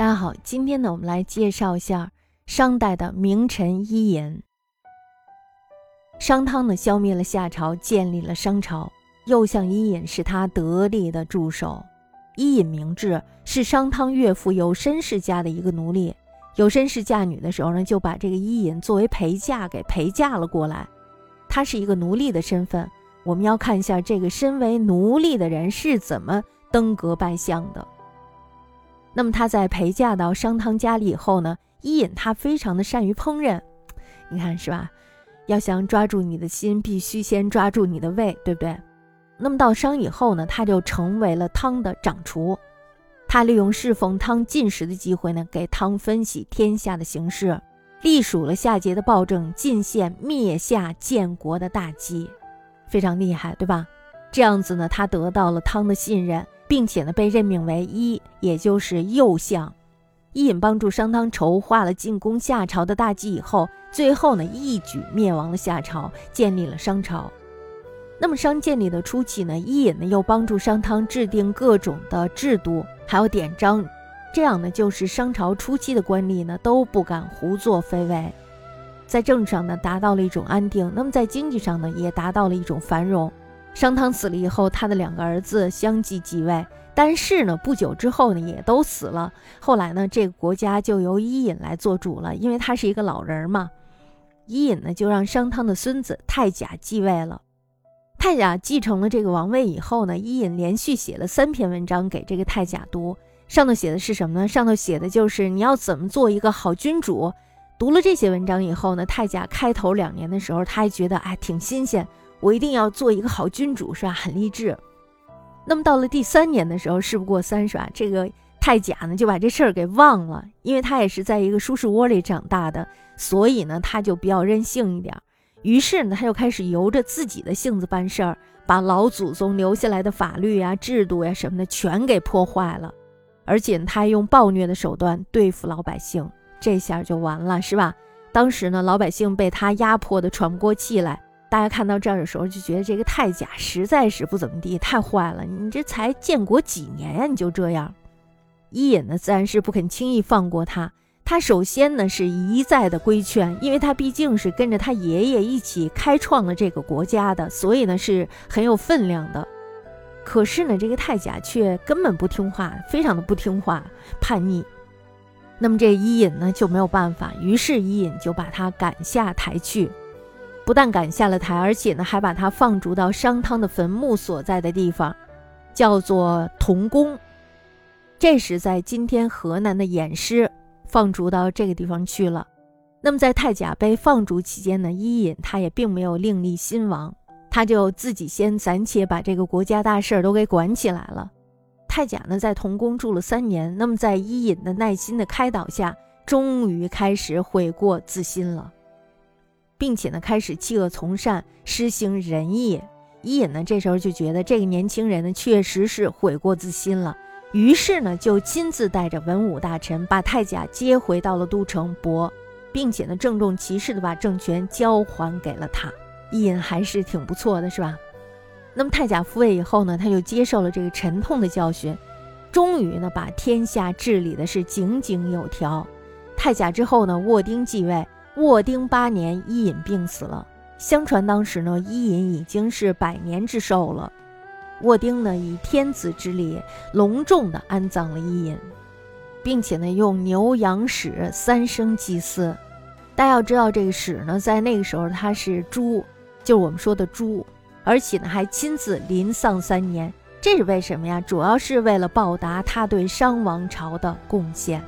大家好，今天呢，我们来介绍一下商代的名臣伊尹。商汤呢，消灭了夏朝，建立了商朝。右相伊尹是他得力的助手。伊尹明志是商汤岳父有申氏家的一个奴隶。有申氏嫁女的时候呢，就把这个伊尹作为陪嫁给陪嫁了过来。他是一个奴隶的身份。我们要看一下这个身为奴隶的人是怎么登阁拜相的。那么他在陪嫁到商汤家里以后呢，伊尹他非常的善于烹饪，你看是吧？要想抓住你的心，必须先抓住你的胃，对不对？那么到商以后呢，他就成为了汤的掌厨。他利用侍奉汤进食的机会呢，给汤分析天下的形势，隶属了夏桀的暴政，进献灭夏建国的大计，非常厉害，对吧？这样子呢，他得到了汤的信任。并且呢，被任命为伊，也就是右相。伊尹帮助商汤筹划了进攻夏朝的大计以后，最后呢，一举灭亡了夏朝，建立了商朝。那么商建立的初期呢，伊尹呢又帮助商汤制定各种的制度，还有典章，这样呢，就是商朝初期的官吏呢都不敢胡作非为，在政治上呢达到了一种安定，那么在经济上呢也达到了一种繁荣。商汤死了以后，他的两个儿子相继继位，但是呢，不久之后呢，也都死了。后来呢，这个国家就由伊尹来做主了，因为他是一个老人嘛。伊尹呢，就让商汤的孙子太甲继位了。太甲继承了这个王位以后呢，伊尹连续写了三篇文章给这个太甲读。上头写的是什么呢？上头写的就是你要怎么做一个好君主。读了这些文章以后呢，太甲开头两年的时候，他还觉得哎挺新鲜。我一定要做一个好君主，是吧？很励志。那么到了第三年的时候，事不过三，是吧？这个太甲呢就把这事儿给忘了，因为他也是在一个舒适窝里长大的，所以呢他就比较任性一点。于是呢他就开始由着自己的性子办事儿，把老祖宗留下来的法律啊、制度呀什么的全给破坏了，而且他还用暴虐的手段对付老百姓，这下就完了，是吧？当时呢老百姓被他压迫的喘不过气来。大家看到这儿的时候，就觉得这个太甲实在是不怎么地，太坏了！你这才建国几年呀，你就这样？伊尹呢，自然是不肯轻易放过他。他首先呢，是一再的规劝，因为他毕竟是跟着他爷爷一起开创了这个国家的，所以呢是很有分量的。可是呢，这个太甲却根本不听话，非常的不听话，叛逆。那么这伊尹呢就没有办法，于是伊尹就把他赶下台去。不但赶下了台，而且呢，还把他放逐到商汤的坟墓所在的地方，叫做同宫。这是在今天河南的偃师放逐到这个地方去了。那么在太甲被放逐期间呢，伊尹他也并没有另立新王，他就自己先暂且把这个国家大事儿都给管起来了。太甲呢在同宫住了三年，那么在伊尹的耐心的开导下，终于开始悔过自新了。并且呢，开始弃恶从善，施行仁义。伊尹呢，这时候就觉得这个年轻人呢，确实是悔过自新了。于是呢，就亲自带着文武大臣，把太甲接回到了都城亳，并且呢，郑重其事的把政权交还给了他。伊尹还是挺不错的，是吧？那么太甲复位以后呢，他就接受了这个沉痛的教训，终于呢，把天下治理的是井井有条。太甲之后呢，沃丁继位。沃丁八年，伊尹病死了。相传当时呢，伊尹已经是百年之寿了。沃丁呢，以天子之礼隆重的安葬了伊尹，并且呢，用牛羊豕三牲祭祀。大家要知道，这个豕呢，在那个时候它是猪，就是我们说的猪，而且呢，还亲自临丧三年。这是为什么呀？主要是为了报答他对商王朝的贡献。